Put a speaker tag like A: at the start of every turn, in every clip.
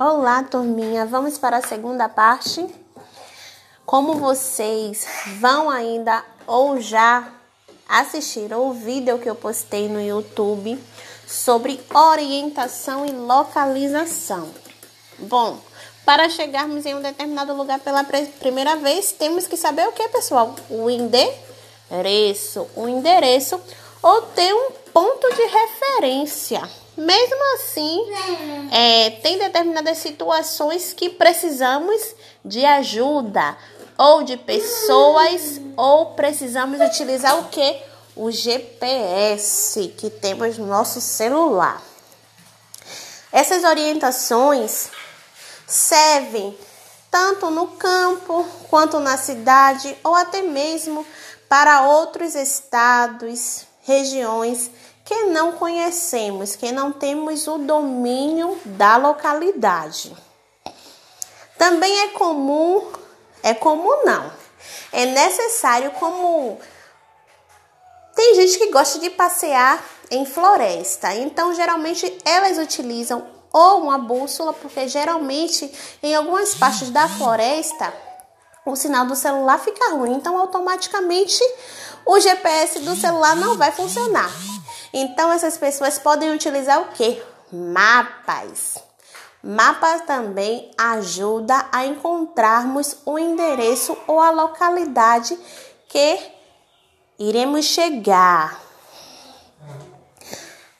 A: Olá, turminha. Vamos para a segunda parte. Como vocês vão ainda ou já assistiram o vídeo que eu postei no YouTube sobre orientação e localização. Bom, para chegarmos em um determinado lugar pela primeira vez, temos que saber o que, pessoal? O endereço. O endereço ou ter um ponto de referência. Mesmo assim, é, tem determinadas situações que precisamos de ajuda ou de pessoas ou precisamos utilizar o que? O GPS que temos no nosso celular. Essas orientações servem tanto no campo quanto na cidade ou até mesmo para outros estados, regiões que não conhecemos, que não temos o domínio da localidade. Também é comum, é comum não, é necessário como tem gente que gosta de passear em floresta, então geralmente elas utilizam ou uma bússola, porque geralmente em algumas partes da floresta o sinal do celular fica ruim, então automaticamente o GPS do celular não vai funcionar. Então essas pessoas podem utilizar o que? Mapas. Mapa também ajuda a encontrarmos o endereço ou a localidade que iremos chegar.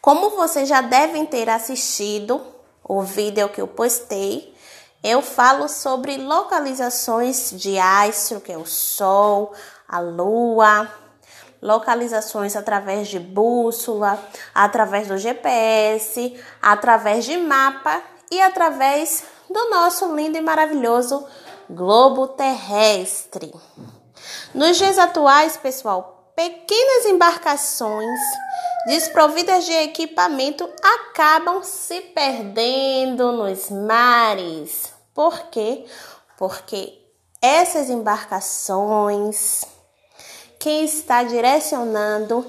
A: Como vocês já devem ter assistido o vídeo que eu postei, eu falo sobre localizações de astro, que é o Sol, a Lua, localizações através de bússola, através do GPS, através de mapa e através do nosso lindo e maravilhoso globo terrestre. Nos dias atuais, pessoal, pequenas embarcações desprovidas de equipamento acabam se perdendo nos mares. Por quê? Porque essas embarcações quem está direcionando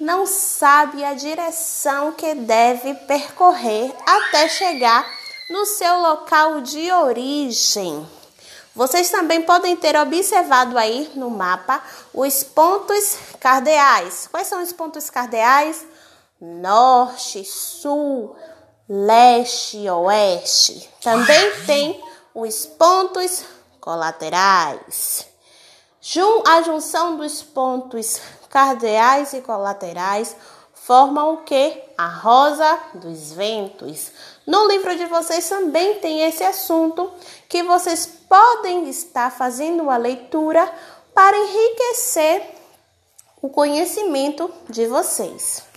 A: não sabe a direção que deve percorrer até chegar no seu local de origem. Vocês também podem ter observado aí no mapa os pontos cardeais. Quais são os pontos cardeais? Norte, sul, leste, oeste. Também tem os pontos colaterais. A junção dos pontos cardeais e colaterais formam o que? A rosa dos ventos. No livro de vocês também tem esse assunto que vocês podem estar fazendo a leitura para enriquecer o conhecimento de vocês.